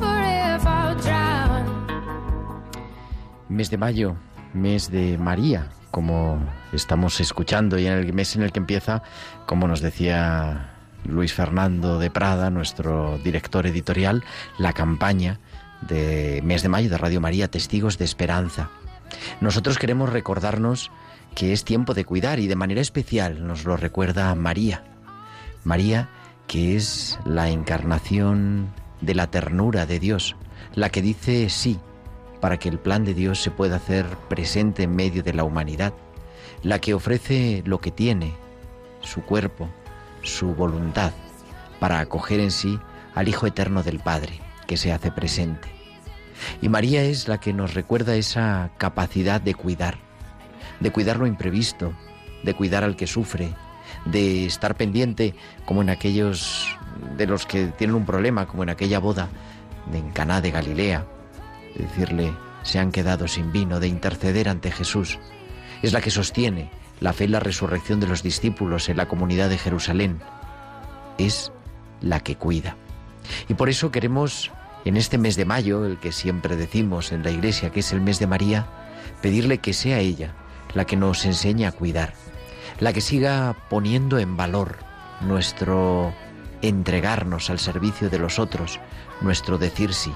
or if I'll drown. Mes de mayo, mes de María, como estamos escuchando, y en el mes en el que empieza, como nos decía Luis Fernando de Prada, nuestro director editorial, la campaña de mes de mayo de Radio María, Testigos de Esperanza. Nosotros queremos recordarnos que es tiempo de cuidar y de manera especial nos lo recuerda María. María, que es la encarnación de la ternura de Dios, la que dice sí para que el plan de Dios se pueda hacer presente en medio de la humanidad, la que ofrece lo que tiene, su cuerpo, su voluntad, para acoger en sí al Hijo Eterno del Padre, que se hace presente. Y María es la que nos recuerda esa capacidad de cuidar, de cuidar lo imprevisto, de cuidar al que sufre, de estar pendiente como en aquellos de los que tienen un problema, como en aquella boda de Caná de Galilea, de decirle se han quedado sin vino, de interceder ante Jesús. Es la que sostiene la fe y la resurrección de los discípulos en la comunidad de Jerusalén. Es la que cuida. Y por eso queremos, en este mes de mayo, el que siempre decimos en la iglesia que es el mes de María, pedirle que sea ella la que nos enseñe a cuidar, la que siga poniendo en valor nuestro entregarnos al servicio de los otros, nuestro decir sí.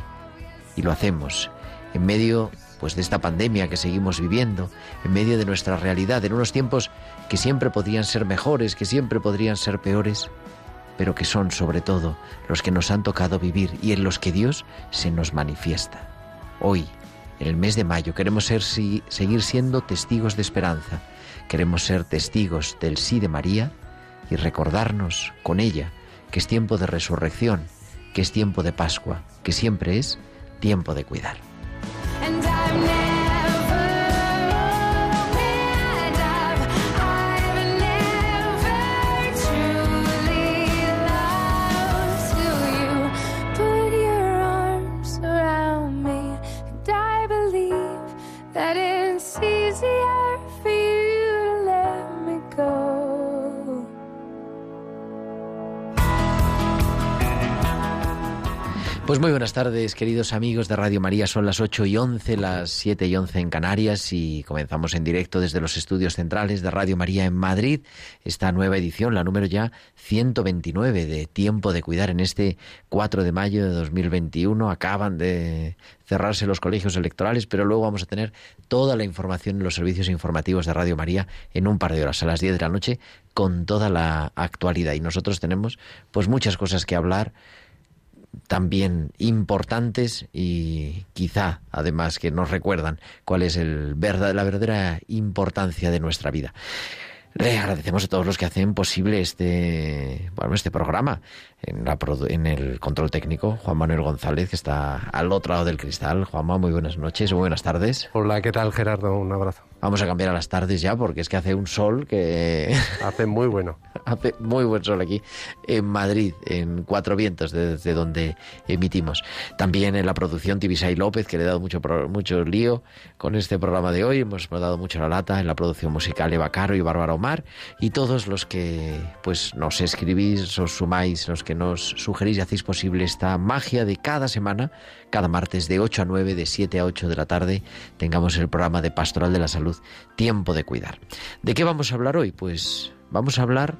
Y lo hacemos en medio pues de esta pandemia que seguimos viviendo, en medio de nuestra realidad, en unos tiempos que siempre podrían ser mejores, que siempre podrían ser peores, pero que son sobre todo los que nos han tocado vivir y en los que Dios se nos manifiesta. Hoy, en el mes de mayo, queremos ser, seguir siendo testigos de esperanza, queremos ser testigos del sí de María y recordarnos con ella que es tiempo de resurrección, que es tiempo de Pascua, que siempre es tiempo de cuidar. Pues muy buenas tardes, queridos amigos de Radio María. Son las 8 y 11, las 7 y 11 en Canarias y comenzamos en directo desde los estudios centrales de Radio María en Madrid. Esta nueva edición, la número ya 129 de Tiempo de Cuidar en este 4 de mayo de 2021. Acaban de cerrarse los colegios electorales, pero luego vamos a tener toda la información en los servicios informativos de Radio María en un par de horas, a las 10 de la noche, con toda la actualidad. Y nosotros tenemos pues muchas cosas que hablar también importantes y quizá además que nos recuerdan cuál es el verdad, la verdadera importancia de nuestra vida. Le agradecemos a todos los que hacen posible este, bueno, este programa. En, la, en el control técnico, Juan Manuel González, que está al otro lado del cristal. Juanma, muy buenas noches, muy buenas tardes. Hola, ¿qué tal Gerardo? Un abrazo. Vamos a cambiar a las tardes ya, porque es que hace un sol que Hace muy bueno. Hace muy buen sol aquí en Madrid, en Cuatro Vientos, desde donde emitimos. También en la producción Tibisay López, que le he dado mucho, mucho lío con este programa de hoy. Hemos dado mucho la lata en la producción musical Eva Caro y Bárbara Omar. Y todos los que pues nos escribís, os sumáis, los que nos sugerís y hacéis posible esta magia de cada semana, cada martes de 8 a 9, de 7 a 8 de la tarde, tengamos el programa de Pastoral de la Salud, Tiempo de Cuidar. ¿De qué vamos a hablar hoy? Pues vamos a hablar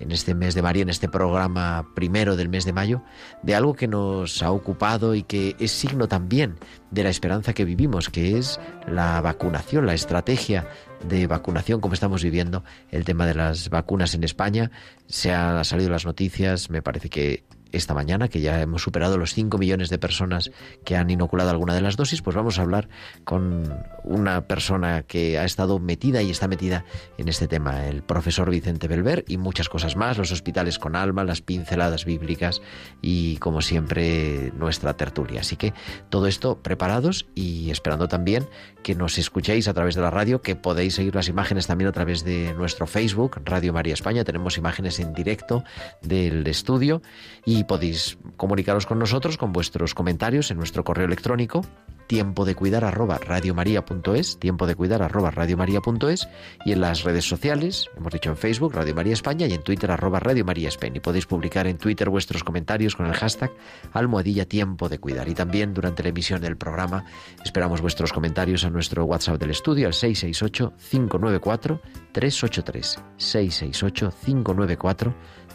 en este mes de María, en este programa primero del mes de mayo, de algo que nos ha ocupado y que es signo también de la esperanza que vivimos, que es la vacunación, la estrategia de vacunación, como estamos viviendo el tema de las vacunas en España. Se han salido las noticias, me parece que esta mañana, que ya hemos superado los 5 millones de personas que han inoculado alguna de las dosis, pues vamos a hablar con una persona que ha estado metida y está metida en este tema, el profesor Vicente Belver y muchas cosas más, los hospitales con alma, las pinceladas bíblicas y como siempre nuestra tertulia. Así que todo esto preparados y esperando también que nos escuchéis a través de la radio, que podéis seguir las imágenes también a través de nuestro Facebook, Radio María España. Tenemos imágenes en directo del estudio y podéis comunicaros con nosotros con vuestros comentarios en nuestro correo electrónico tiempo de cuidar arroba radiomaria.es, tiempo de cuidar arroba radiomaria.es y en las redes sociales, hemos dicho en Facebook Radio María España y en Twitter arroba Radio María España. Y podéis publicar en Twitter vuestros comentarios con el hashtag almohadilla tiempo de cuidar. Y también durante la emisión del programa esperamos vuestros comentarios a nuestro WhatsApp del estudio al 668 594 383 668 594 383.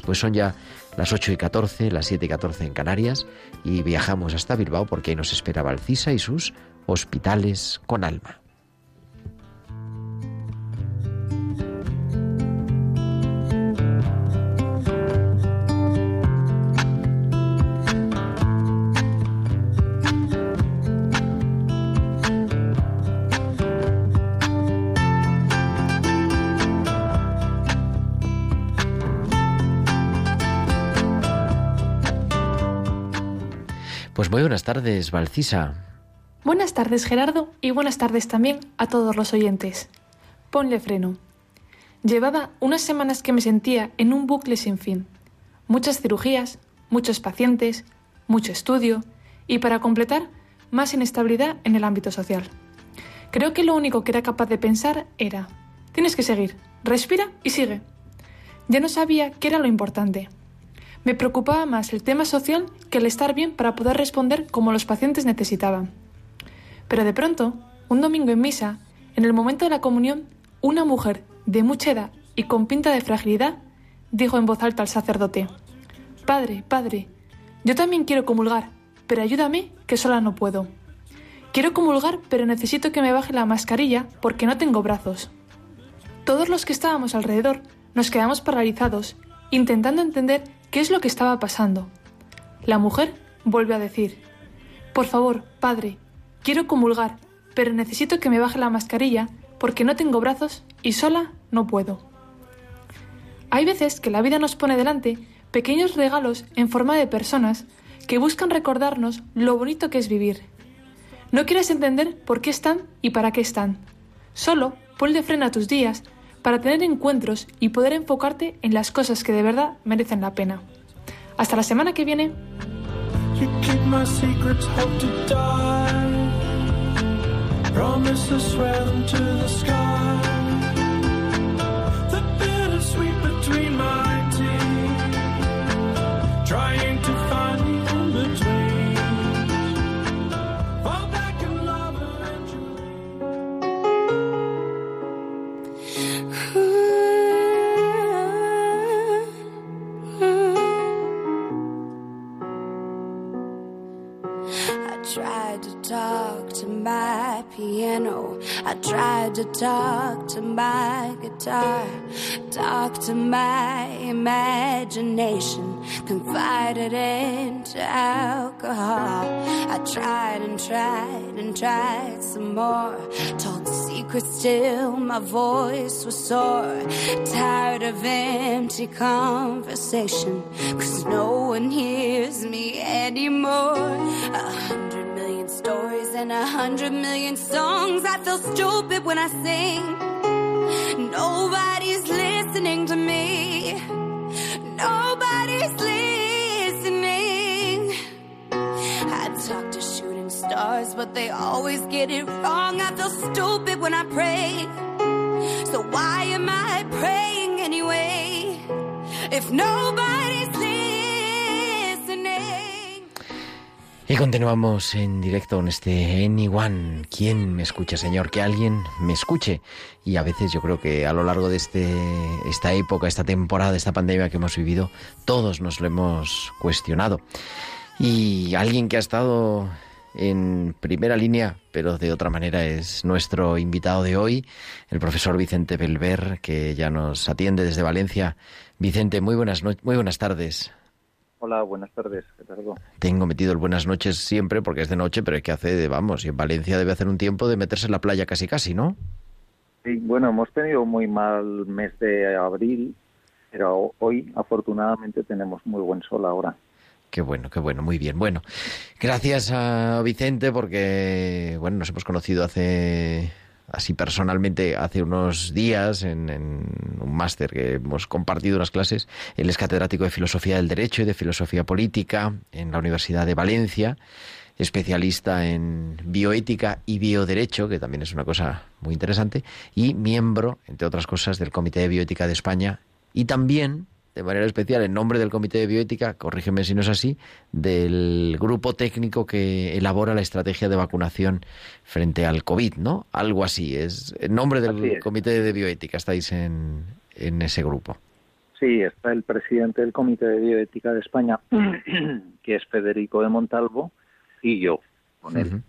Pues son ya las 8 y 14, las 7 y 14 en Canarias y viajamos hasta Bilbao porque ahí nos espera Valcisa y sus hospitales con alma. Pues muy buenas tardes, Valcisa. Buenas tardes, Gerardo, y buenas tardes también a todos los oyentes. Ponle freno. Llevaba unas semanas que me sentía en un bucle sin fin. Muchas cirugías, muchos pacientes, mucho estudio y, para completar, más inestabilidad en el ámbito social. Creo que lo único que era capaz de pensar era, tienes que seguir, respira y sigue. Ya no sabía qué era lo importante. Me preocupaba más el tema social que el estar bien para poder responder como los pacientes necesitaban. Pero de pronto, un domingo en misa, en el momento de la comunión, una mujer de mucha edad y con pinta de fragilidad dijo en voz alta al sacerdote, Padre, Padre, yo también quiero comulgar, pero ayúdame que sola no puedo. Quiero comulgar, pero necesito que me baje la mascarilla porque no tengo brazos. Todos los que estábamos alrededor nos quedamos paralizados, intentando entender qué es lo que estaba pasando. La mujer vuelve a decir, Por favor, padre, quiero comulgar, pero necesito que me baje la mascarilla porque no tengo brazos y sola no puedo. Hay veces que la vida nos pone delante pequeños regalos en forma de personas que buscan recordarnos lo bonito que es vivir. No quieres entender por qué están y para qué están. Solo ponle freno a tus días para tener encuentros y poder enfocarte en las cosas que de verdad merecen la pena. Hasta la semana que viene. Talk to my piano. I tried to talk to my guitar. Talk to my imagination. Confided into alcohol. I tried and tried and tried some more. Told secrets till my voice was sore. Tired of empty conversation. Cause no one hears me anymore. A hundred stories and a hundred million songs. I feel stupid when I sing. Nobody's listening to me. Nobody's listening. I talk to shooting stars, but they always get it wrong. I feel stupid when I pray. So why am I praying anyway? If nobody's Y continuamos en directo con este Anyone. ¿Quién me escucha, Señor? Que alguien me escuche. Y a veces yo creo que a lo largo de este, esta época, esta temporada, esta pandemia que hemos vivido, todos nos lo hemos cuestionado. Y alguien que ha estado en primera línea, pero de otra manera es nuestro invitado de hoy, el profesor Vicente Belver, que ya nos atiende desde Valencia. Vicente, muy buenas, no- muy buenas tardes. Hola, buenas tardes, Gerardo. Tengo metido el buenas noches siempre porque es de noche, pero hay que hacer, vamos, y en Valencia debe hacer un tiempo de meterse en la playa casi casi, ¿no? Sí, bueno, hemos tenido muy mal mes de abril, pero hoy afortunadamente tenemos muy buen sol ahora. Qué bueno, qué bueno, muy bien. Bueno, gracias a Vicente porque, bueno, nos hemos conocido hace, así personalmente, hace unos días en, un máster que hemos compartido unas clases. Él es catedrático de Filosofía del Derecho y de Filosofía Política en la Universidad de Valencia, especialista en bioética y bioderecho, que también es una cosa muy interesante, y miembro, entre otras cosas, del Comité de Bioética de España y también de manera especial en nombre del Comité de Bioética, corrígeme si no es así, del grupo técnico que elabora la estrategia de vacunación frente al COVID, ¿no? Algo así, es en nombre del. Comité de Bioética estáis en, en ese grupo. Sí, está el presidente del Comité de Bioética de España, que es Federico de Montalvo, y yo con él.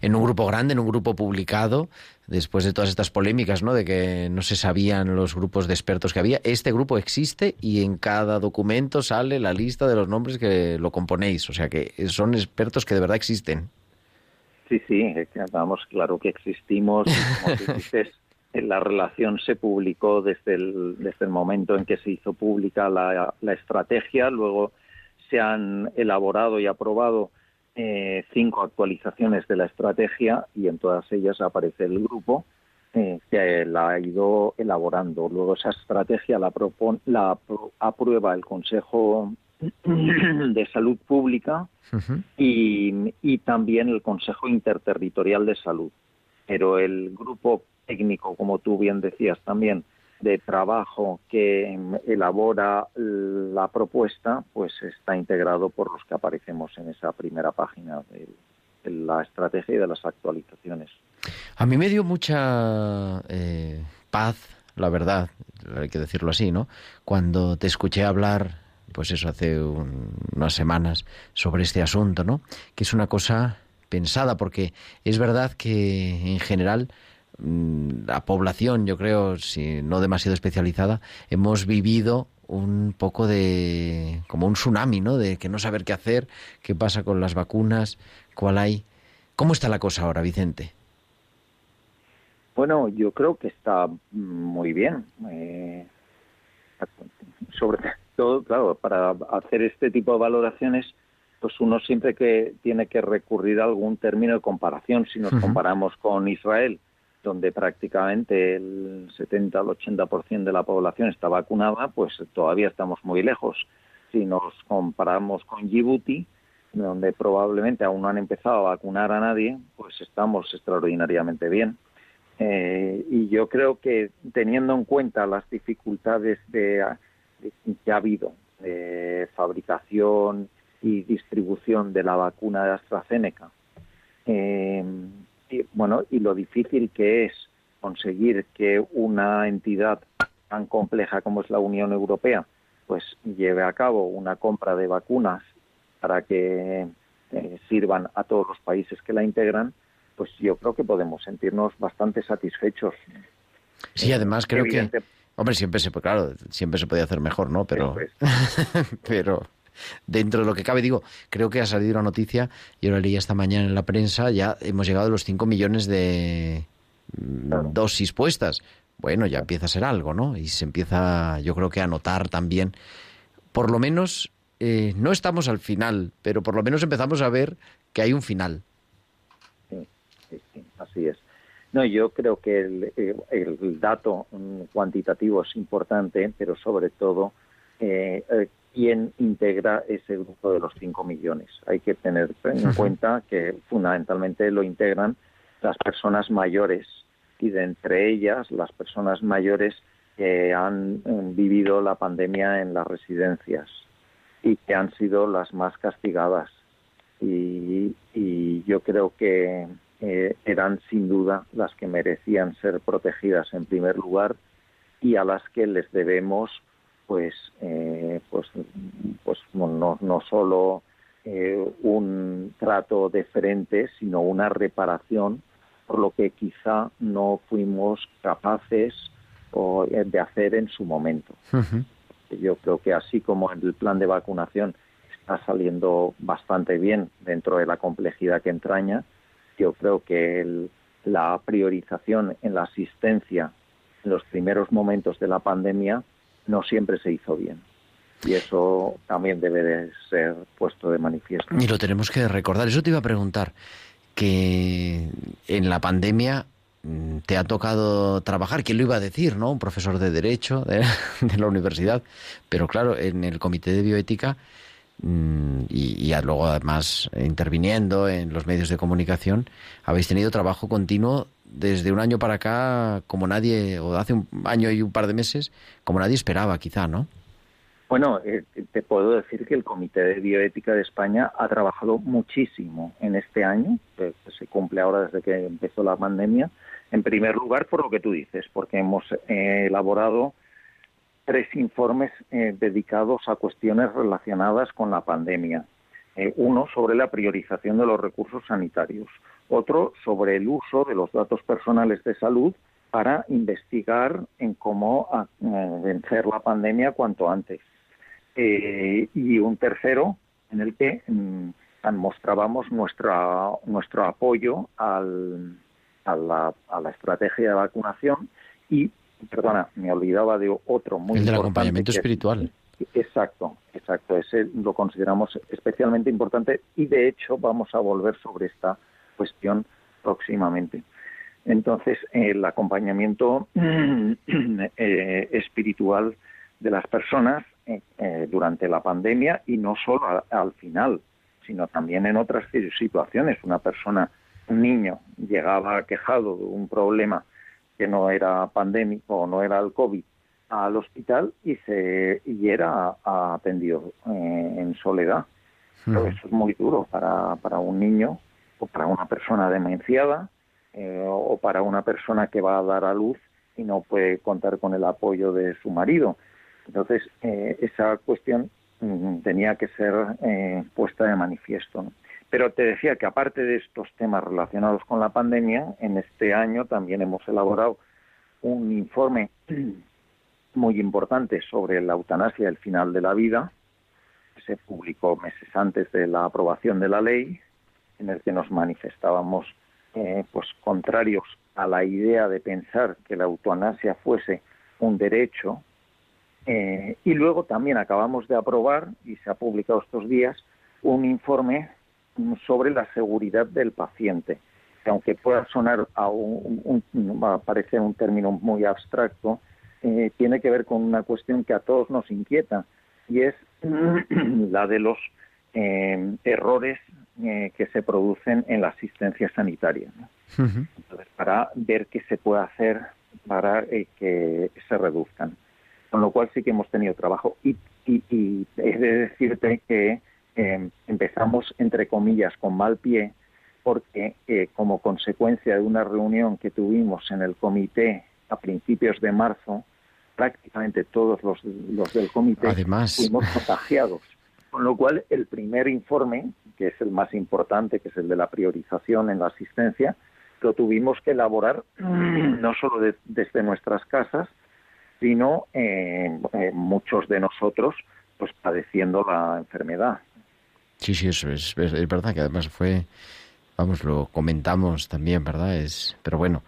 En un grupo grande, en un grupo publicado, después de todas estas polémicas, ¿no? De que no se sabían los grupos de expertos que había. Este grupo existe y en cada documento sale la lista de los nombres que lo componéis. O sea que son expertos que de verdad existen. Sí, sí, que, vamos, claro que existimos. Como tú dices, en la relación se publicó desde el, desde el momento en que se hizo pública la, la estrategia, luego se han elaborado y aprobado eh, cinco actualizaciones de la estrategia y en todas ellas aparece el grupo eh, que la ha ido elaborando. Luego esa estrategia la, propon- la apro- aprueba el Consejo de Salud Pública y, y también el Consejo Interterritorial de Salud. Pero el grupo técnico, como tú bien decías también, de trabajo que elabora la propuesta, pues está integrado por los que aparecemos en esa primera página de, la estrategia y de las actualizaciones. A mí me dio mucha eh, paz, la verdad, hay que decirlo así, ¿no? Cuando te escuché hablar, pues eso, hace un- unas semanas, sobre este asunto, ¿no? Que es una cosa pensada, porque es verdad que en general la población, yo creo, si no demasiado especializada, hemos vivido un poco de como un tsunami, ¿no? De que no saber qué hacer, qué pasa con las vacunas, cuál hay. ¿Cómo está la cosa ahora, Vicente? Bueno, yo creo que está muy bien. Eh, sobre todo, claro, para hacer este tipo de valoraciones, pues uno siempre que tiene que recurrir a algún término de comparación. Si nos comparamos con Israel, donde prácticamente el 70 al 80% de la población está vacunada, pues todavía estamos muy lejos. Si nos comparamos con Djibouti, donde probablemente aún no han empezado a vacunar a nadie, pues estamos extraordinariamente bien. Eh, y yo creo que teniendo en cuenta las dificultades de, que ha habido de fabricación y distribución de la vacuna de AstraZeneca, eh, y, bueno, y lo difícil que es conseguir que una entidad tan compleja como es la Unión Europea, pues lleve a cabo una compra de vacunas para que eh, sirvan a todos los países que la integran, pues yo creo que podemos sentirnos bastante satisfechos. Sí, además creo que, hombre, siempre se, claro, siempre se podía hacer mejor, ¿no? Pero, pero dentro de lo que cabe, digo, creo que ha salido una noticia, yo la leí esta mañana en la prensa, ya hemos llegado a los 5 millones de mm, Claro. dosis puestas. Bueno, ya empieza a ser algo, ¿no? Y se empieza, yo creo que a notar también, por lo menos, eh, no estamos al final, pero por lo menos empezamos a ver que hay un final. Sí, sí, sí, así es. No, yo creo que el, el- el dato mm, cuantitativo es importante, pero sobre todo eh, eh, quién integra ese grupo de los 5 millones. Hay que tener en cuenta que fundamentalmente lo integran las personas mayores y de entre ellas las personas mayores que han eh, vivido la pandemia en las residencias y que han sido las más castigadas y, y yo creo que eh, eran sin duda las que merecían ser protegidas en primer lugar y a las que les debemos pues eh, pues pues no, no solo eh, un trato deferente sino una reparación por lo que quizá no fuimos capaces o, eh, de hacer en su momento. Yo creo que así como el plan de vacunación está saliendo bastante bien dentro de la complejidad que entraña, yo creo que el- la priorización en la asistencia en los primeros momentos de la pandemia no siempre se hizo bien. Y eso también debe de ser puesto de manifiesto. Y lo tenemos que recordar. Eso te iba a preguntar, que en la pandemia mm, te ha tocado trabajar, ¿quién lo iba a decir, no? Un profesor de Derecho de, la universidad, pero claro, en el Comité de Bioética mm, y, y luego además interviniendo en los medios de comunicación, habéis tenido trabajo continuo desde un año para acá como nadie, o hace un año y un par de meses, como nadie esperaba quizá, ¿no? Bueno, eh, te puedo decir que el Comité de Bioética de España ha trabajado muchísimo en este año, que se cumple ahora desde que empezó la pandemia. En primer lugar, por lo que tú dices, porque hemos eh, elaborado tres informes eh, dedicados a cuestiones relacionadas con la pandemia. Eh, uno sobre la priorización de los recursos sanitarios, otro sobre el uso de los datos personales de salud para investigar en cómo ah, eh, vencer la pandemia cuanto antes. Eh, y un tercero en el que mm, mostrábamos nuestra, nuestro apoyo al, a, la, a la estrategia de vacunación y, perdona, me olvidaba de otro muy el del importante acompañamiento que espiritual. Exacto, exacto. Ese lo consideramos especialmente importante y de hecho vamos a volver sobre esta cuestión próximamente. Entonces, el acompañamiento eh, espiritual de las personas eh, eh, durante la pandemia y no solo al final, sino también en otras situaciones. Una persona, un niño, llegaba quejado de un problema que no era pandémico o no era el COVID al hospital y se y era atendido eh, en soledad. Pero. Eso es muy duro para, para un niño o para una persona demenciada eh, o para una persona que va a dar a luz y no puede contar con el apoyo de su marido. Entonces, eh, esa cuestión mm, tenía que ser eh, puesta de manifiesto. Pero te decía que aparte de estos temas relacionados con la pandemia, en este año también hemos elaborado un informe muy importante sobre la eutanasia al final de la vida, se publicó meses antes de la aprobación de la ley, en el que nos manifestábamos eh, pues contrarios a la idea de pensar que la eutanasia fuese un derecho. Eh, y luego también acabamos de aprobar, y se ha publicado estos días, un informe sobre la seguridad del paciente, que aunque pueda sonar a un, un- parecer un término muy abstracto, eh, tiene que ver con una cuestión que a todos nos inquieta, y es la de los eh, errores eh, que se producen en la asistencia sanitaria. ¿no? Ujú. Entonces, para ver qué se puede hacer para eh, que se reduzcan. Con lo cual sí que hemos tenido trabajo. Y, y, y he de decirte que eh, empezamos, entre comillas, con mal pie, porque eh, como consecuencia de una reunión que tuvimos en el comité a principios de marzo, prácticamente todos los, los del comité Además. fuimos contagiados. Con lo cual, el primer informe, que es el más importante, que es el de la priorización en la asistencia, lo tuvimos que elaborar no solo de- desde nuestras casas, sino eh, eh, muchos de nosotros pues padeciendo la enfermedad. Sí, sí, eso es, es, es verdad que además fue, vamos, lo comentamos también, ¿verdad? Es, pero bueno,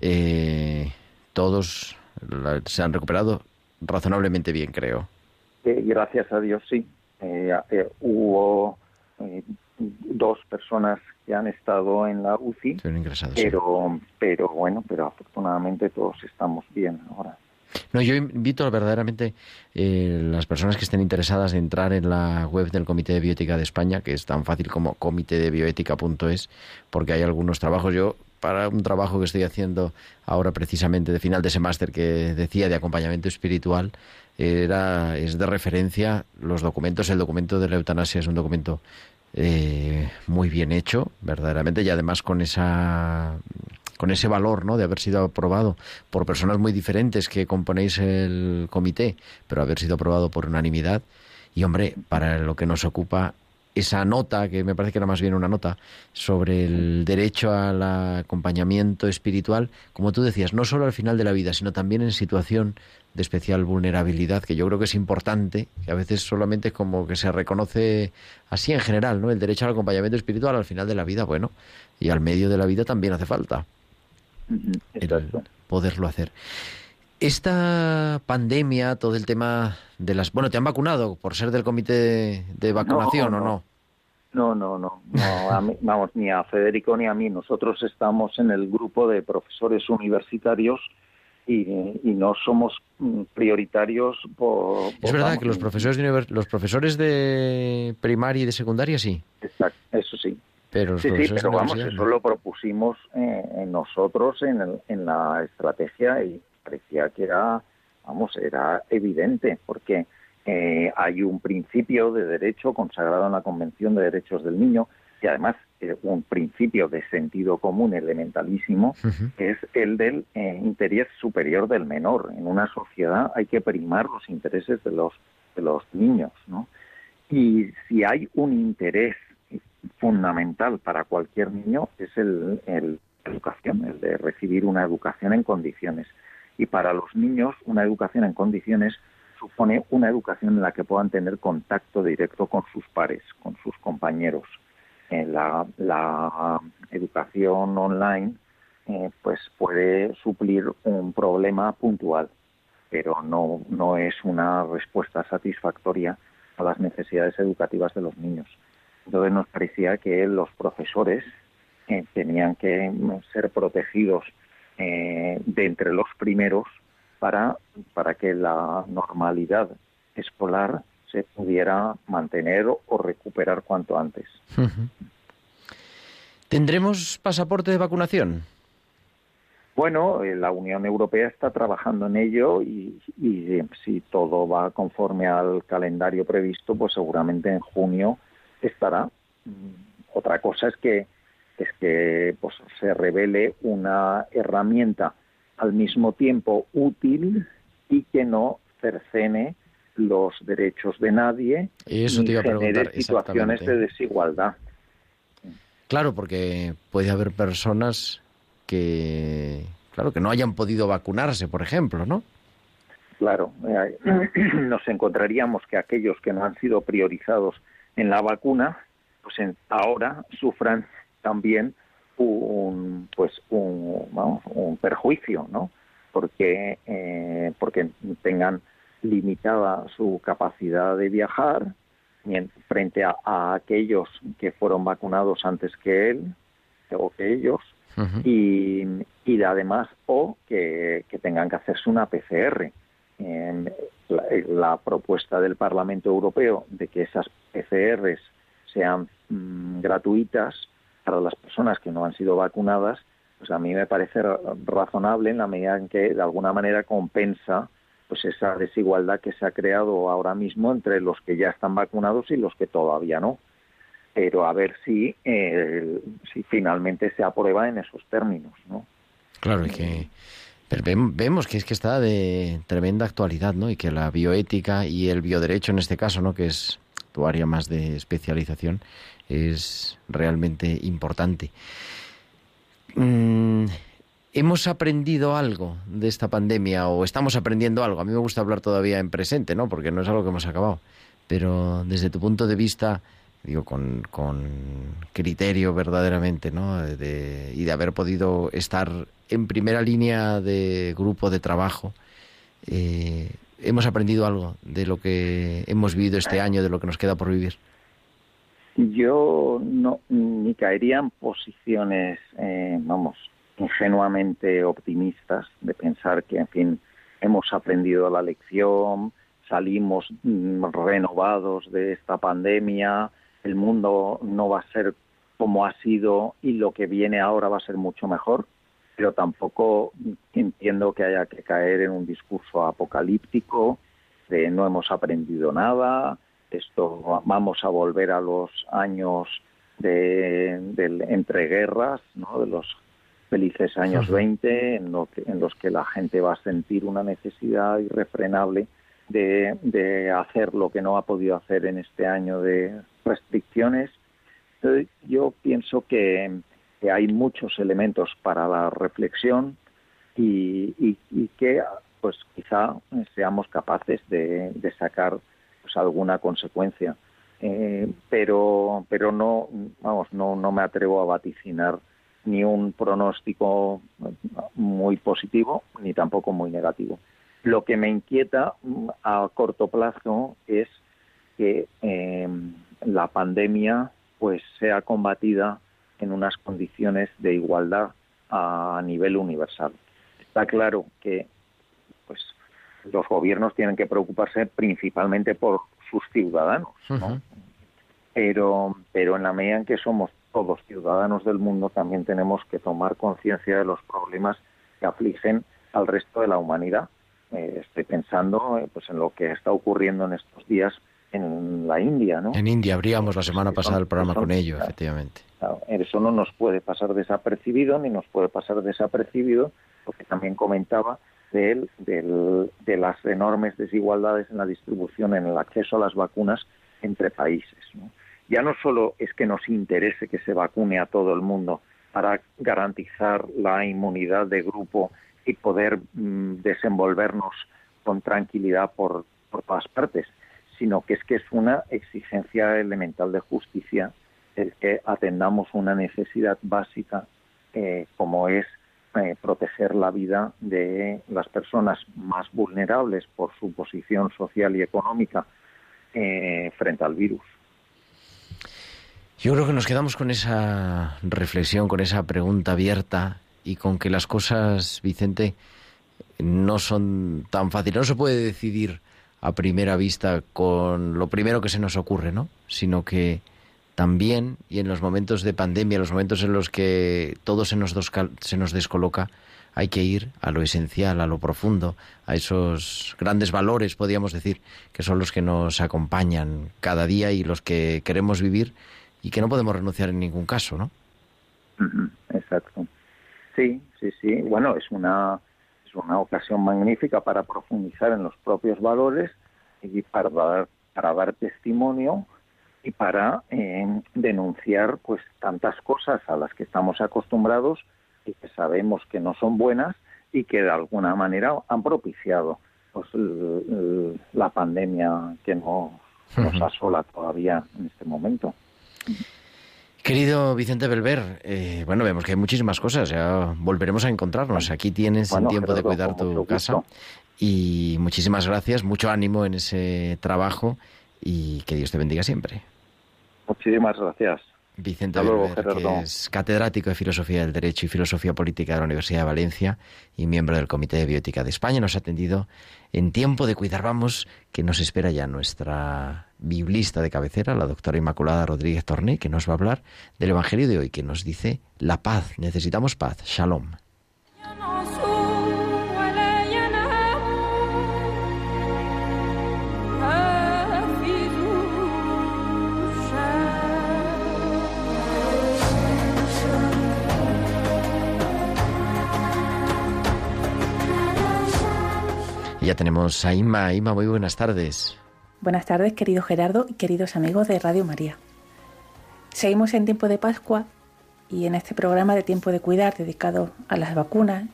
eh, todos la- se han recuperado razonablemente bien, creo. Eh, gracias a Dios sí. Eh, hubo eh, dos personas que han estado en la UCI, sí. pero, pero bueno, pero afortunadamente todos estamos bien ahora. No, yo invito verdaderamente eh, las personas que estén interesadas en entrar en la web del Comité de Bioética de España, que es tan fácil como comitedebioética.es, porque hay algunos trabajos. Yo, para un trabajo que estoy haciendo ahora precisamente de final de ese máster que decía de acompañamiento espiritual, era es de referencia los documentos. El documento de la eutanasia es un documento eh, muy bien hecho, verdaderamente, y además con esa con ese valor ¿no? de haber sido aprobado por personas muy diferentes que componéis el comité, pero haber sido aprobado por unanimidad. Y hombre, para lo que nos ocupa, esa nota, que me parece que era más bien una nota, sobre el derecho al acompañamiento espiritual, como tú decías, no solo al final de la vida, sino también en situación de especial vulnerabilidad, que yo creo que es importante, que a veces solamente como que se reconoce así en general, ¿no? El derecho al acompañamiento espiritual al final de la vida, bueno, y al medio de la vida también hace falta el poderlo hacer. Esta pandemia, todo el tema de las... Bueno, ¿te han vacunado por ser del comité de vacunación No, o no? no. No, no, no. a mí- vamos, ni a Federico ni a mí. Nosotros estamos en el grupo de profesores universitarios y, y no somos mm, prioritarios por... Es por, verdad vamos, que los profesores de univers- los profesores de primaria y de secundaria sí, Exacto, eso sí. pero Sí, sí, pero vamos, eso lo propusimos eh, nosotros en, el- en la estrategia y parecía que era, vamos, era evidente, porque eh, hay un principio de derecho consagrado en la Convención de Derechos del Niño y además eh, un principio de sentido común elementalísimo que es el del eh, interés superior del menor. En una sociedad hay que primar los intereses de los de los niños, ¿no? Y si hay un interés fundamental para cualquier niño es el, el educación, el de recibir una educación en condiciones. Y para los niños una educación en condiciones supone una educación en la que puedan tener contacto directo con sus pares, con sus compañeros. Eh, la, educación online eh, pues puede suplir un problema puntual, pero no, no es una respuesta satisfactoria a las necesidades educativas de los niños. Entonces nos parecía que los profesores eh, tenían que ser protegidos eh, de entre los primeros para, para que la normalidad escolar se pudiera mantener o, recuperar cuanto antes. ¿Tendremos pasaporte de vacunación? Bueno, eh, la Unión Europea está trabajando en ello y, y, eh, si todo va conforme al calendario previsto, pues seguramente en junio estará. Mm, Otra cosa es que es que pues se revele una herramienta al mismo tiempo útil y que no cercene los derechos de nadie Eso ni te iba a genere preguntar, situaciones de desigualdad. Claro, porque puede haber personas que, claro, que no hayan podido vacunarse, por ejemplo, ¿no? Claro, eh, nos encontraríamos que aquellos que no han sido priorizados en la vacuna, pues en- ahora sufran también un, pues un, vamos, un perjuicio, ¿no? Porque eh, porque tengan limitada su capacidad de viajar frente a, a aquellos que fueron vacunados antes que él o que ellos y, y además o que, que tengan que hacerse una PCR. Eh, la, la propuesta del Parlamento Europeo de que esas PCRs sean mm, gratuitas para las personas que no han sido vacunadas, pues a mí me parece ra- razonable en la medida en que de alguna manera compensa pues esa desigualdad que se ha creado ahora mismo entre los que ya están vacunados y los que todavía no pero a ver si eh, si finalmente se aprueba en esos términos, ¿no? Claro, es que pero vem- vemos que es que está de tremenda actualidad, ¿no? Y que la bioética y el bioderecho en este caso, ¿no? Que es tu área más de especialización, es realmente importante. Mm, ¿Hemos aprendido algo de esta pandemia o estamos aprendiendo algo? A mí me gusta hablar todavía en presente, ¿no? Porque no es algo que hemos acabado. Pero desde tu punto de vista, digo, con, con criterio verdaderamente, ¿no? Y de haber podido estar en primera línea de grupo de trabajo, eh, ¿hemos aprendido algo de lo que hemos vivido este año, de lo que nos queda por vivir? Yo no ni caería en posiciones, eh, vamos, ingenuamente optimistas de pensar que, en fin, hemos aprendido la lección, salimos mm, renovados de esta pandemia, el mundo no va a ser como ha sido y lo que viene ahora va a ser mucho mejor, pero tampoco entiendo que haya que caer en un discurso apocalíptico de no hemos aprendido nada, esto vamos a volver a los años de, del entreguerras, ¿no? de los felices años Ujú. 20, en, lo que- en los que la gente va a sentir una necesidad irrefrenable de, de hacer lo que no ha podido hacer en este año de, restricciones. Entonces, yo pienso que, que hay muchos elementos para la reflexión y, y- y que pues quizá seamos capaces de, de sacar pues, alguna consecuencia. Eh, pero pero no vamos no no me atrevo a vaticinar ni un pronóstico muy positivo ni tampoco muy negativo. Lo que me inquieta mm, a corto plazo es que eh, la pandemia pues sea combatida en unas condiciones de igualdad a nivel universal. Está claro que los gobiernos tienen que preocuparse principalmente por sus ciudadanos, ¿no? Pero pero en la medida en que somos todos ciudadanos del mundo también tenemos que tomar conciencia de los problemas que afligen al resto de la humanidad. Eh, estoy pensando eh, pues en lo que está ocurriendo en estos días en la India, ¿no? En India abríamos la semana pasada el programa con ello, efectivamente. Claro, eso no nos puede pasar desapercibido ni nos puede pasar desapercibido porque también comentaba de, él, del- de las enormes desigualdades en la distribución, en el acceso a las vacunas entre países. Ya no solo es que nos interese que se vacune a todo el mundo para garantizar la inmunidad de grupo y poder mm, desenvolvernos con tranquilidad por, por todas partes, sino que es que es una exigencia elemental de justicia el que atendamos una necesidad básica eh, como es eh, proteger la vida de las personas más vulnerables por su posición social y económica eh, frente al virus. Yo creo que nos quedamos con esa reflexión, con esa pregunta abierta y con que las cosas, Vicente, no son tan fáciles. No se puede decidir a primera vista con lo primero que se nos ocurre, ¿no? Sino que también, y en los momentos de pandemia, los momentos en los que todo se nos, se nos descoloca, hay que ir a lo esencial, a lo profundo, a esos grandes valores, podríamos decir, que son los que nos acompañan cada día y los que queremos vivir y que no podemos renunciar en ningún caso, ¿no? Exacto. Sí, sí, sí. Bueno, es una es una ocasión magnífica para profundizar en los propios valores y para dar para dar testimonio y para eh, denunciar pues tantas cosas a las que estamos acostumbrados y que sabemos que no son buenas y que de alguna manera han propiciado pues, la pandemia que nos, nos asola todavía en este momento. Querido Vicente Belver, eh, bueno, vemos que hay muchísimas cosas, ya volveremos a encontrarnos. Aquí tienes Bueno, tiempo de cuidar tu casa y muchísimas gracias, mucho ánimo en ese trabajo y que Dios te bendiga siempre. Muchísimas gracias. Vicente luego, que es catedrático de Filosofía del Derecho y Filosofía Política de la Universidad de Valencia y miembro del Comité de Biótica de España, nos ha atendido en tiempo de cuidar. Vamos, que nos espera ya nuestra biblista de cabecera, la doctora Inmaculada Rodríguez Torné, que nos va a hablar del Evangelio de hoy, que nos dice la paz, necesitamos paz, shalom. Ya tenemos a Inma. Inma, muy buenas tardes. Buenas tardes, querido Gerardo y queridos amigos de Radio María. Seguimos en tiempo de Pascua y en este programa de tiempo de cuidar dedicado a las vacunas,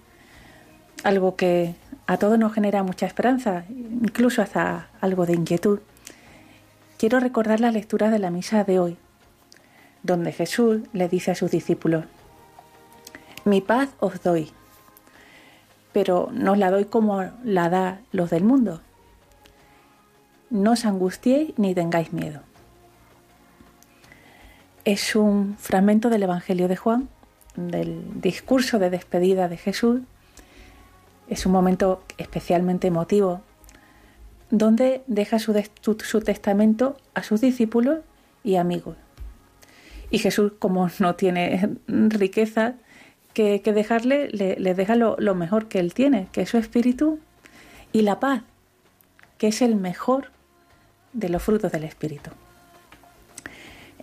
algo que a todos nos genera mucha esperanza, incluso hasta algo de inquietud. Quiero recordar la lectura de la misa de hoy, donde Jesús le dice a sus discípulos, mi paz os doy, pero no la doy como la da los del mundo. No os angustiéis ni tengáis miedo. Es un fragmento del Evangelio de Juan, del discurso de despedida de Jesús. Es un momento especialmente emotivo, donde deja su- su testamento a sus discípulos y amigos. Y Jesús, como no tiene riqueza que, dejarle, le, deja lo, mejor que él tiene, que es su espíritu y la paz, que es el mejor de los frutos del espíritu.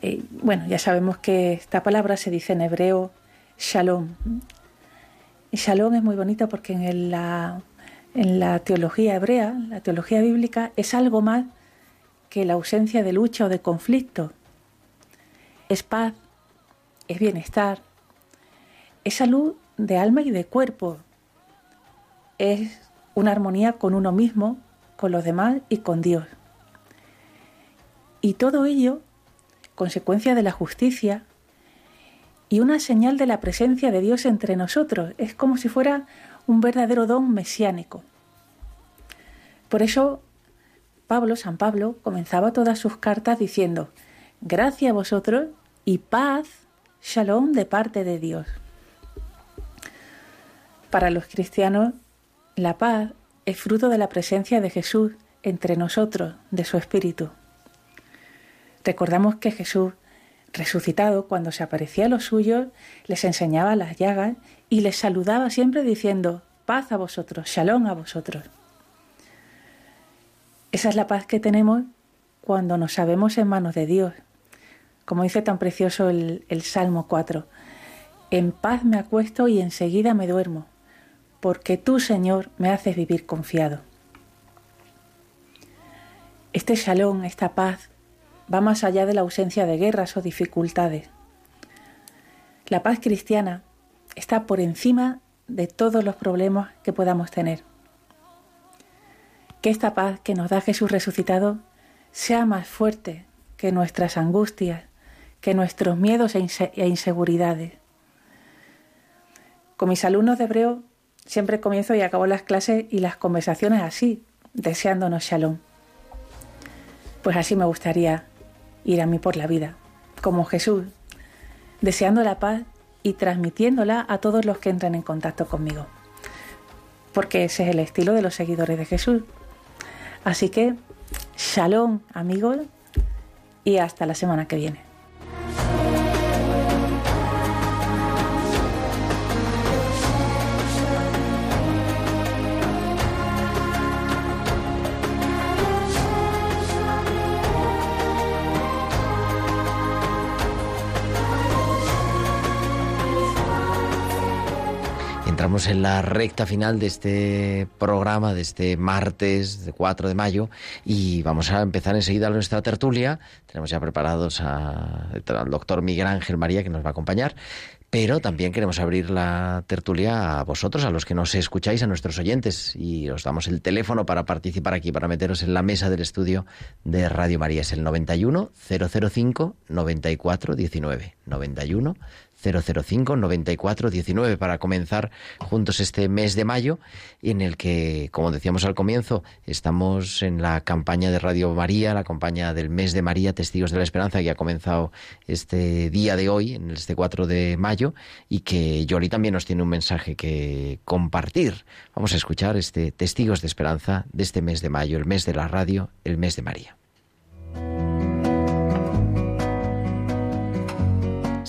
Eh, bueno, ya sabemos que esta palabra se dice en hebreo shalom. Shalom es muy bonito porque en la, en la teología hebrea, la teología bíblica, es algo más que la ausencia de lucha o de conflicto. es paz, es bienestar, es salud de alma y de cuerpo, es una armonía con uno mismo, con los demás y con Dios. Y todo ello, consecuencia de la justicia y una señal de la presencia de Dios entre nosotros. Es como si fuera un verdadero don mesiánico. Por eso Pablo, San Pablo, comenzaba todas sus cartas diciendo, gracias a vosotros y paz, shalom de parte de Dios. Para los cristianos, la paz es fruto de la presencia de Jesús entre nosotros, de su Espíritu. Recordamos que Jesús, resucitado, cuando se aparecía a los suyos, les enseñaba las llagas y les saludaba siempre diciendo, paz a vosotros, shalom a vosotros. Esa es la paz que tenemos cuando nos sabemos en manos de Dios. Como dice tan precioso el, el Salmo 4, en paz me acuesto y enseguida me duermo, porque tú, Señor, me haces vivir confiado. Este shalom, esta paz, va más allá de la ausencia de guerras o dificultades. La paz cristiana está por encima de todos los problemas que podamos tener que esta paz que nos da Jesús resucitado sea más fuerte que nuestras angustias, que nuestros miedos e, e inseguridades. Con mis alumnos de hebreo siempre comienzo y acabo las clases y las conversaciones así, deseándonos shalom. Pues así me gustaría ir a mí por la vida, como Jesús, deseando la paz y transmitiéndola a todos los que entran en contacto conmigo. Porque ese es el estilo de los seguidores de Jesús. Así que, shalom amigos y hasta la semana que viene. Entramos en la recta final de este programa, de este martes de 4 de mayo, y vamos a empezar enseguida nuestra tertulia. Tenemos ya preparados a- al doctor Miguel Ángel María, que nos va a acompañar. Pero también queremos abrir la tertulia a vosotros, a los que nos escucháis, a nuestros oyentes, y os damos el teléfono para participar aquí, para meteros en la mesa del estudio de Radio María. Es el 91 005 94 19. 91 005 94 19 para comenzar juntos este mes de mayo en el que, como decíamos al comienzo, estamos en la campaña de Radio María, la campaña del mes de María, Testigos de la Esperanza, que ha comenzado este día de hoy, en este 4 de mayo, y que Yoli también nos tiene un mensaje que compartir. Vamos a escuchar este Testigos de Esperanza de este mes de mayo, el mes de la radio, el mes de María.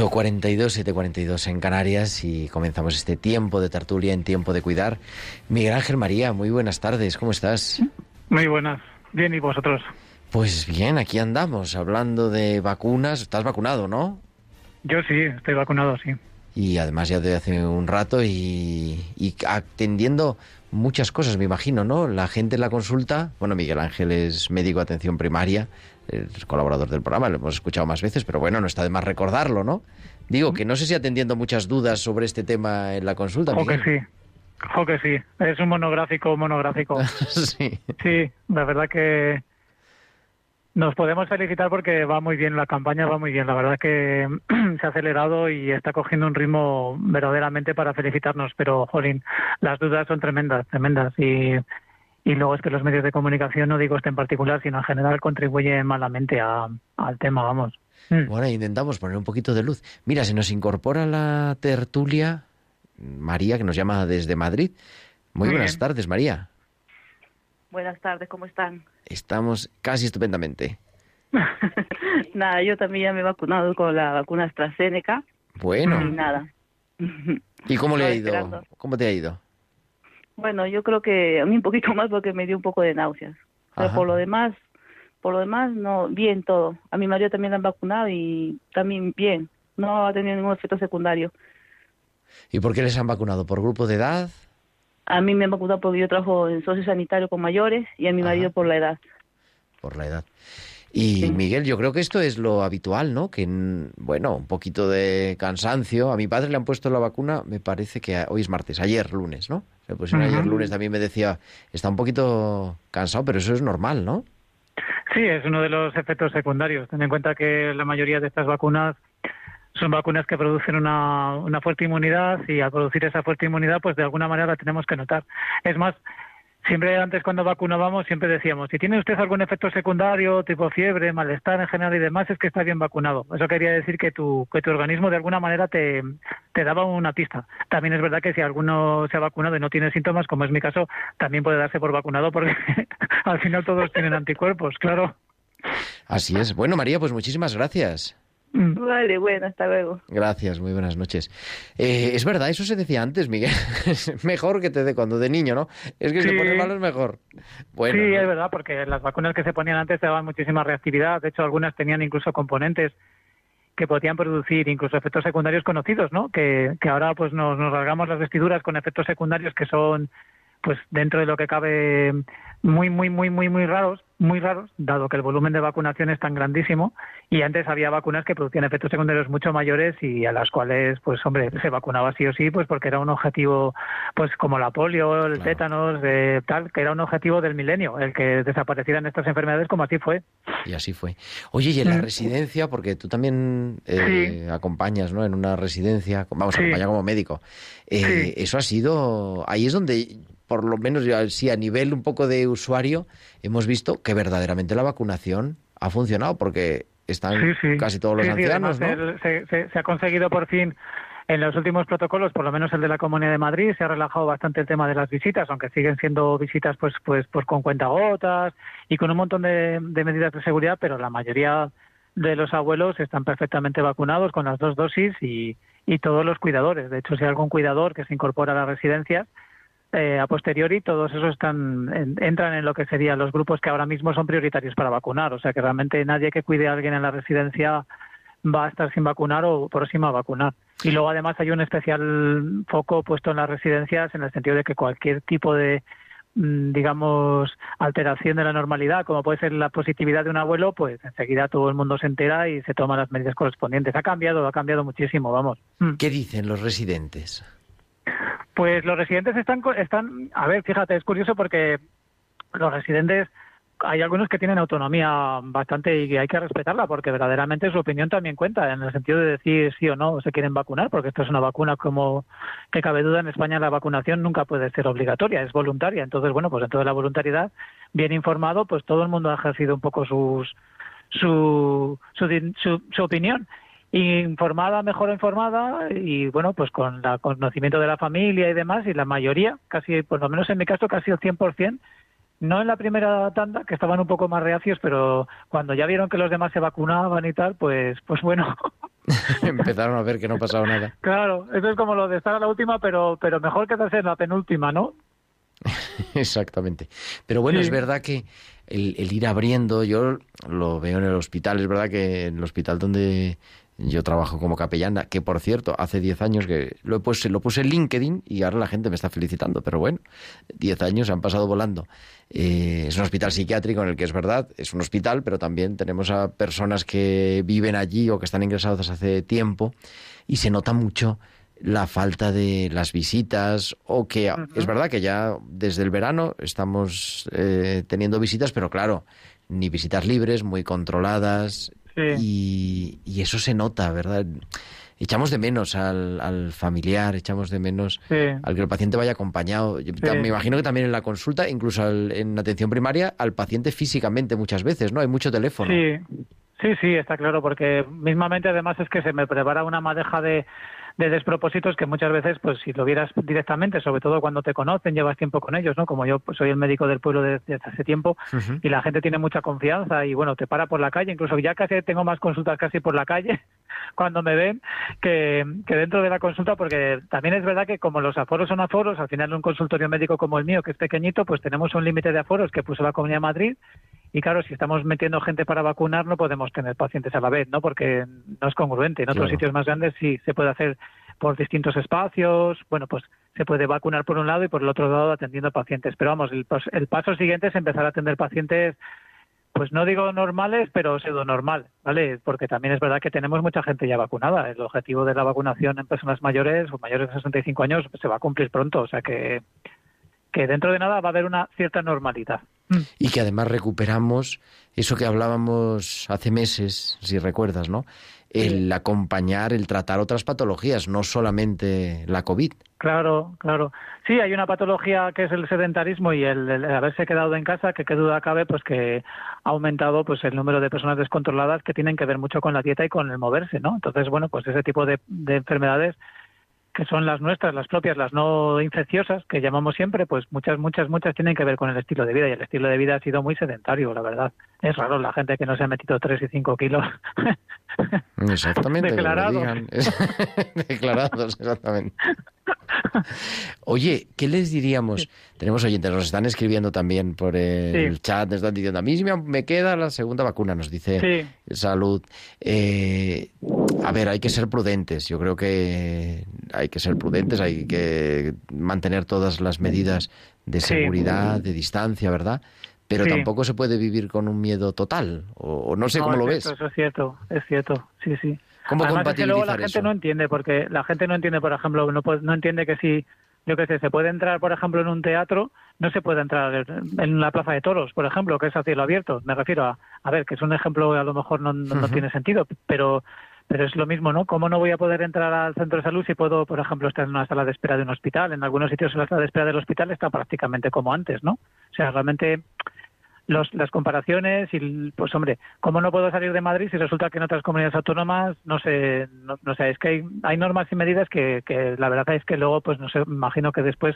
8.42, 7.42 en Canarias y comenzamos este tiempo de tertulia en tiempo de cuidar. Miguel Ángel María, muy buenas tardes, ¿cómo estás? Muy buenas. Bien, ¿y vosotros? Pues bien, aquí andamos hablando de vacunas. Estás vacunado, ¿no? Yo sí, estoy vacunado, sí. Y además ya de hace un rato y, y atendiendo muchas cosas, me imagino, ¿no? La gente en la consulta, bueno, Miguel Ángel es médico de atención primaria, es colaborador del programa, lo hemos escuchado más veces, pero bueno, no está de más recordarlo, ¿no? Digo que no sé si atendiendo muchas dudas sobre este tema en la consulta. O que sí. O que sí. Es un monográfico, monográfico. sí. Sí, la verdad que nos podemos felicitar porque va muy bien, la campaña va muy bien. La verdad que se ha acelerado y está cogiendo un ritmo verdaderamente para felicitarnos. Pero, jolín, las dudas son tremendas, tremendas. Y, y luego es que los medios de comunicación, no digo este en particular, sino en general, contribuyen malamente a- al tema, vamos. Mm. Bueno, intentamos poner un poquito de luz. Mira, se nos incorpora la tertulia María, que nos llama desde Madrid. Muy, Muy buenas bien. tardes, María. Buenas tardes, ¿cómo están? Estamos casi estupendamente. nada, yo también ya me he vacunado con la vacuna AstraZeneca y Bueno, nada. ¿y cómo le ha ido? esperando. ¿Cómo te ha ido? Bueno, yo creo que a mí un poquito más porque me dio un poco de náuseas. Pero Ajá. por lo demás, por lo demás, no, bien todo. A mi marido también la han vacunado y también bien. No ha tenido ningún efecto secundario. ¿Y por qué les han vacunado? ¿Por grupo de edad? A mí me han vacunado porque yo trabajo en socio sanitario con mayores y a mi Ajá. marido por la edad. Por la edad. Y Sí. Miguel, yo creo que esto es lo habitual, ¿no? Que, bueno, un poquito de cansancio. A mi padre le han puesto la vacuna, me parece que hoy es martes, ayer lunes, ¿no? Le pusieron ayer lunes, también me decía, está un poquito cansado, pero eso es normal, ¿no? Sí, es uno de los efectos secundarios. Ten en cuenta que la mayoría de estas vacunas son vacunas que producen una, una fuerte inmunidad y al producir esa fuerte inmunidad, pues de alguna manera la tenemos que notar. Es más, siempre antes cuando vacunábamos siempre decíamos, si tiene usted algún efecto secundario, tipo fiebre, malestar en general y demás, es que está bien vacunado. Eso quería decir que tu, que tu organismo de alguna manera te, te daba una pista. También es verdad que si alguno se ha vacunado y no tiene síntomas, como es mi caso, también puede darse por vacunado porque al final todos tienen anticuerpos, claro. Así es. Bueno, María, pues muchísimas gracias. Mm. Vale, bueno, hasta luego. Gracias, muy buenas noches. Eh, es verdad, eso se decía antes, Miguel. es mejor que te dé cuando de niño, ¿no? Es que se Sí. pone malo es mejor. Bueno, sí, ¿no? es verdad, porque las vacunas que se ponían antes te daban muchísima reactividad. De hecho, algunas tenían incluso componentes que podían producir incluso efectos secundarios conocidos, ¿no? Que, que ahora pues nos, nos rasgamos las vestiduras con efectos secundarios que son pues dentro de lo que cabe muy muy muy muy muy raros muy raros dado que el volumen de vacunación es tan grandísimo y antes había vacunas que producían efectos secundarios mucho mayores y a las cuales pues hombre se vacunaba sí o sí pues porque era un objetivo pues como la polio el Claro. tétanos eh, tal que era un objetivo del milenio el que desaparecieran estas enfermedades como así fue Y así fue. Oye, y en la Mm. residencia, porque tú también eh, acompañas, ¿no? En una residencia, vamos, Sí. acompaña como médico. Eh, Sí. Eso ha sido, ahí es donde, por lo menos, sí, a nivel un poco de usuario, hemos visto que verdaderamente la vacunación ha funcionado, porque están Sí, sí. casi todos los ancianos, además ¿no? el- se, se- se ha conseguido por fin en los últimos protocolos, por lo menos el de la Comunidad de Madrid, se ha relajado bastante el tema de las visitas, aunque siguen siendo visitas pues pues pues con cuentagotas y con un montón de, de medidas de seguridad, pero la mayoría de los abuelos están perfectamente vacunados con las dos dosis y, y todos los cuidadores. De hecho, si hay algún cuidador que se incorpora a las residencias, eh, a posteriori todos esos están en- entran en lo que serían los grupos que ahora mismo son prioritarios para vacunar. O sea que realmente nadie que cuide a alguien en la residencia va a estar sin vacunar o próximo a vacunar. Y luego además hay un especial foco puesto en las residencias en el sentido de que cualquier tipo de mm, digamos alteración de la normalidad como puede ser la positividad de un abuelo pues enseguida todo el mundo se entera y se toman las medidas correspondientes ha cambiado ha cambiado muchísimo vamos Mm. ¿Qué dicen los residentes? Pues los residentes están, están, a ver, fíjate, es curioso porque los residentes, hay algunos que tienen autonomía bastante y hay que respetarla porque verdaderamente su opinión también cuenta en el sentido de decir sí o no se quieren vacunar porque esto es una vacuna como que cabe duda en España la vacunación nunca puede ser obligatoria, es voluntaria. Entonces, bueno, pues dentro de la voluntariedad, bien informado, pues todo el mundo ha ejercido un poco sus su, su, su, su opinión informada, mejor informada y bueno, pues con el conocimiento de la familia y demás y la mayoría, casi por lo menos en mi caso casi el 100%, no en la primera tanda, que estaban un poco más reacios, pero cuando ya vieron que los demás se vacunaban y tal, pues pues bueno, Empezaron a ver que no pasaba nada. Claro, eso es como lo de estar a la última, pero, pero mejor que estar en la penúltima, ¿no? Exactamente. Pero bueno, Sí. es verdad que el, el ir abriendo, yo lo veo en el hospital, es verdad que en el hospital donde yo trabajo como capellana, que por cierto, hace 10 años que lo, he puesto, lo puse en LinkedIn y ahora la gente me está felicitando, pero bueno, 10 años se han pasado volando. Eh, es un hospital psiquiátrico en el que es verdad, es un hospital, pero también tenemos a personas que viven allí o que están ingresados hace tiempo y se nota mucho la falta de las visitas o que es verdad que ya desde el verano estamos eh, teniendo visitas, pero claro, ni visitas libres, muy controladas y, y eso se nota, ¿verdad? Echamos de menos al, al familiar, echamos de menos Sí. al que el paciente vaya acompañado. Yo. Me imagino que también en la consulta, incluso al- en atención primaria, al paciente físicamente muchas veces, ¿no? Hay mucho teléfono. Sí, sí, sí, está claro, porque mismamente además es que se me prepara una madeja de, de despropósitos que muchas veces, pues si lo vieras directamente, sobre todo cuando te conocen, llevas tiempo con ellos, ¿no? Como yo pues, soy el médico del pueblo desde hace tiempo y la gente tiene mucha confianza y bueno, te para por la calle, incluso ya casi tengo más consultas casi por la calle cuando me ven que, que dentro de la consulta, porque también es verdad que como los aforos son aforos, al final un consultorio médico como el mío, que es pequeñito, pues tenemos un límite de aforos que puso la Comunidad de Madrid y claro, si estamos metiendo gente para vacunar, no podemos tener pacientes a la vez, ¿no? Porque no es congruente. En otros Claro. sitios más grandes sí se puede hacer por distintos espacios. Bueno, pues se puede vacunar por un lado y por el otro lado atendiendo pacientes. Pero vamos, el, pas- el paso siguiente es empezar a atender pacientes pues no digo normales, pero pseudo normal, ¿vale? Porque también es verdad que tenemos mucha gente ya vacunada. El objetivo de la vacunación en personas mayores o mayores de 65 años se va a cumplir pronto, o sea que que dentro de nada va a haber una cierta normalidad. Y que además recuperamos eso que hablábamos hace meses, si recuerdas, ¿no? El acompañar, el tratar otras patologías, no solamente la COVID. Claro, claro. Sí, hay una patología que es el sedentarismo y el, el haberse quedado en casa, que qué duda cabe, pues que ha aumentado pues el número de personas descontroladas que tienen que ver mucho con la dieta y con el moverse, ¿no? Entonces, bueno, pues ese tipo de, de enfermedades que son las nuestras, las propias, las no infecciosas, que llamamos siempre, pues muchas, muchas, muchas tienen que ver con el estilo de vida y el estilo de vida ha sido muy sedentario, la verdad. Es raro la gente que no se ha metido 3 y 5 kilos. Exactamente. Declarados. Declarados, exactamente. Oye, ¿qué les diríamos? Tenemos oyentes, nos están escribiendo también por el Sí. chat, nos están diciendo, a mí me queda la segunda vacuna, nos dice Sí. Salud. Eh, a ver, hay que ser prudentes, yo creo que hay que ser prudentes, hay que mantener todas las medidas de Sí. seguridad, de distancia, ¿verdad? Pero tampoco se puede vivir con un miedo total, o, o no sé cómo lo cierto, ves. Eso es cierto, es cierto, sí, sí. ¿Cómo Además, es que luego la compatibilizar gente eso? no entiende, porque la gente no entiende, por ejemplo, no, no entiende que si, yo qué sé, se puede entrar, por ejemplo, en un teatro, no se puede entrar en una plaza de toros, por ejemplo, que es a cielo abierto. Me refiero a, a ver, que es un ejemplo a lo mejor no, no, no tiene sentido, pero pero es lo mismo, ¿no? ¿Cómo no voy a poder entrar al centro de salud si puedo, por ejemplo, estar en una sala de espera de un hospital? En algunos sitios la sala de espera del hospital está prácticamente como antes, ¿no? O sea, realmente los, las comparaciones y, pues hombre, ¿cómo no puedo salir de Madrid si resulta que en otras comunidades autónomas, no sé, no, no sé, es que hay, hay normas y medidas que, que la verdad es que luego, pues no sé, imagino que después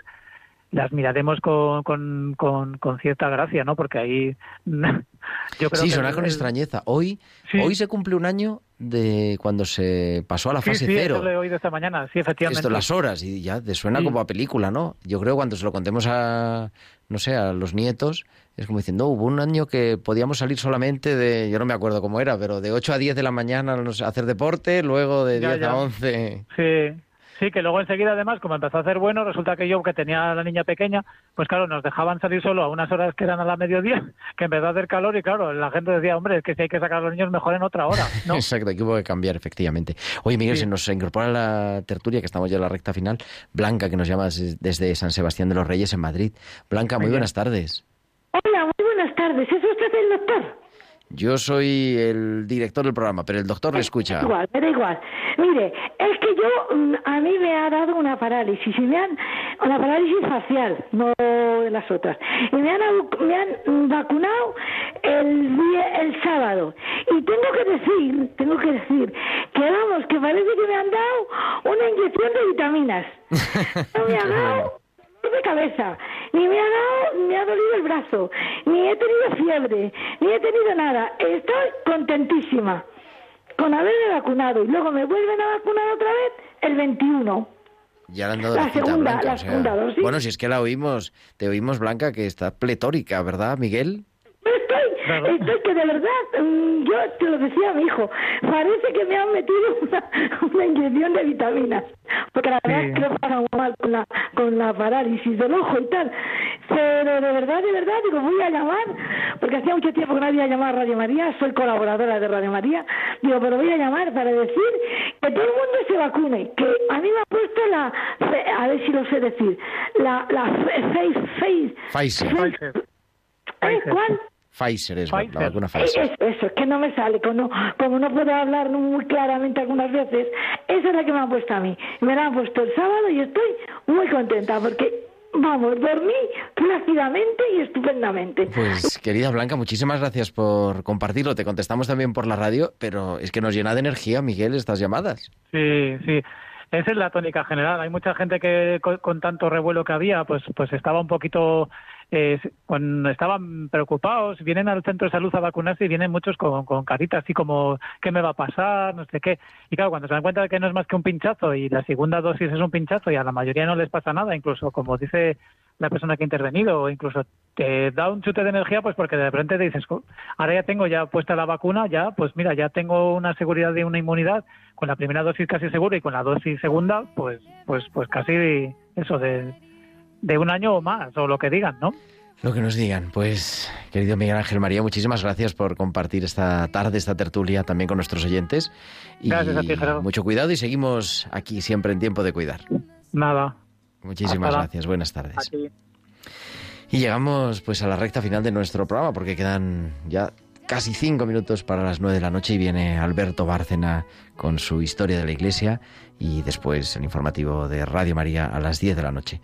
las miraremos con, con, con, con cierta gracia, ¿no? Porque ahí yo creo Sí, que con el- extrañeza. Hoy, Sí. hoy se cumple un año de cuando se pasó a la Sí, fase sí, cero. eso lo he oído esta mañana, sí, efectivamente. Esto, las horas, y ya te suena como a película, ¿no? Yo creo cuando se lo contemos a, no sé, a los nietos, es como diciendo, hubo un año que podíamos salir solamente de, yo no me acuerdo cómo era, pero de 8 a 10 de la mañana no sé, hacer deporte, luego de Ya, 10 ya. a 11. Sí, sí, que luego enseguida además, como empezó a hacer bueno, resulta que yo que tenía a la niña pequeña, pues claro, nos dejaban salir solo a unas horas que eran a la mediodía, que empezó a hacer calor y claro, la gente decía, hombre, es que si hay que sacar a los niños mejor en otra hora, ¿no? Exacto, aquí hubo que cambiar, efectivamente. Oye, Miguel, Sí. se nos incorpora la tertulia, que estamos ya en la recta final. Blanca, que nos llama des- desde San Sebastián de los Reyes, en Madrid. Blanca, muy Muy buenas tardes. Hola, muy buenas tardes. ¿Es usted el doctor? Yo soy el director del programa, pero el doctor le escucha. Da igual, me da igual. Mire, es que yo, mm, a mí me ha dado una parálisis, y me han, una parálisis facial, no de las otras. Y me han, me han vacunado el, día- el sábado. Y tengo que decir, tengo que decir, que vamos, que parece que me han dado una inyección de vitaminas. No me ha dado de cabeza, ni me ha dado, me ha dolido el brazo, ni he tenido fiebre, ni he tenido nada. Estoy contentísima. con haberme vacunado y luego me vuelven a vacunar otra vez el 21. Ya le han dado La la, segunda- Blanca, la o sea, segunda dosis. Bueno, si es que la oímos, te oímos, Blanca, que está pletórica, ¿verdad, Miguel? Estoy, estoy que de verdad, mm, yo te lo decía a mi hijo, parece que me han metido una, una inyección de vitaminas, porque la verdad Sí. es que muy mal con la, con la parálisis del ojo y tal. Pero de verdad, de verdad, digo, voy a llamar, porque hacía mucho tiempo que no había llamado a Radio María, soy colaboradora de Radio María, digo, pero voy a llamar para decir que todo el mundo se vacune, que a mí me ha puesto la, fe- a ver si lo sé decir, la, la fe- face, face, Pfizer. ¿eh? ¿cuál? Pfizer es la Pfizer. vacuna Eh, Pfizer. Eso, eso, es que no me sale. Como, como no puedo hablar muy claramente algunas veces, esa es la que me han puesto a mí. Me la han puesto el sábado y estoy muy contenta porque, vamos, dormí plácidamente y estupendamente. Pues querida Blanca, muchísimas gracias por compartirlo. Te contestamos también por la radio, pero es que nos llena de energía, Miguel, estas llamadas. Sí, sí. Esa es la tónica general. Hay mucha gente que con, con tanto revuelo que había, pues, pues estaba un poquito, eh, con- estaban preocupados. Vienen al centro de salud a vacunarse y vienen muchos con, con caritas así como, ¿qué me va a pasar? No sé qué. Y claro, cuando se dan cuenta de que no es más que un pinchazo y la segunda dosis es un pinchazo y a la mayoría no les pasa nada, incluso como dice la persona que ha intervenido, o incluso te da un chute de energía, pues porque de repente te dices, "Jo, ahora ya tengo ya puesta la vacuna, ya, pues mira, ya tengo una seguridad de una inmunidad, con la primera dosis casi segura y con la dosis segunda, pues, pues, pues casi eso de, de un año o más, o lo que digan, ¿no? Lo que nos digan. Pues, querido Miguel Ángel María, muchísimas gracias por compartir esta tarde, esta tertulia también con nuestros oyentes. Y Gracias a ti, Gerardo. mucho cuidado y seguimos aquí siempre en tiempo de cuidar. Nada. Muchísimas Hasta la- gracias. Buenas tardes. Aquí. Y llegamos pues a la recta final de nuestro programa porque quedan ya casi cinco minutos para las nueve de la noche y viene Alberto Bárcena con su historia de la Iglesia y después el informativo de Radio María a las 10 de la noche.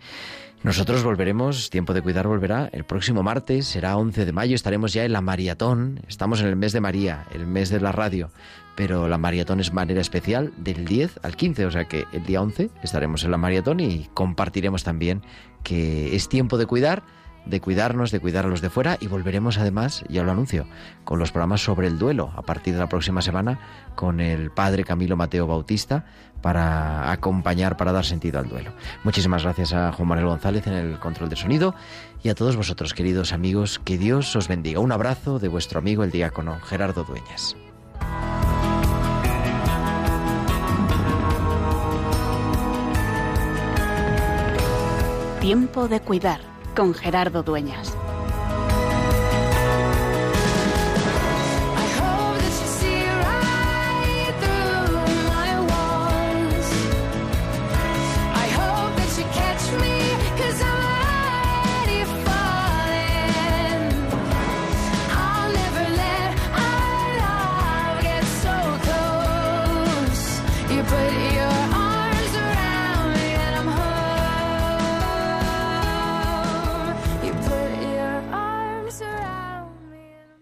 Nosotros volveremos, Tiempo de Cuidar volverá el próximo martes, será 11 de mayo, estaremos ya en la maratón, estamos en el mes de María, el mes de la radio, pero la maratón es manera especial del 10 al 15, o sea que el día 11 estaremos en la maratón y compartiremos también que es tiempo de cuidar, de cuidarnos, de cuidar a los de fuera y volveremos además, ya lo anuncio, con los programas sobre el duelo a partir de la próxima semana con el padre Camilo Mateo Bautista para acompañar, para dar sentido al duelo. Muchísimas gracias a Juan Manuel González en el control de sonido y a todos vosotros, queridos amigos, que Dios os bendiga. Un abrazo de vuestro amigo el diácono Gerardo Dueñas. Tiempo de cuidar con Gerardo Dueñas.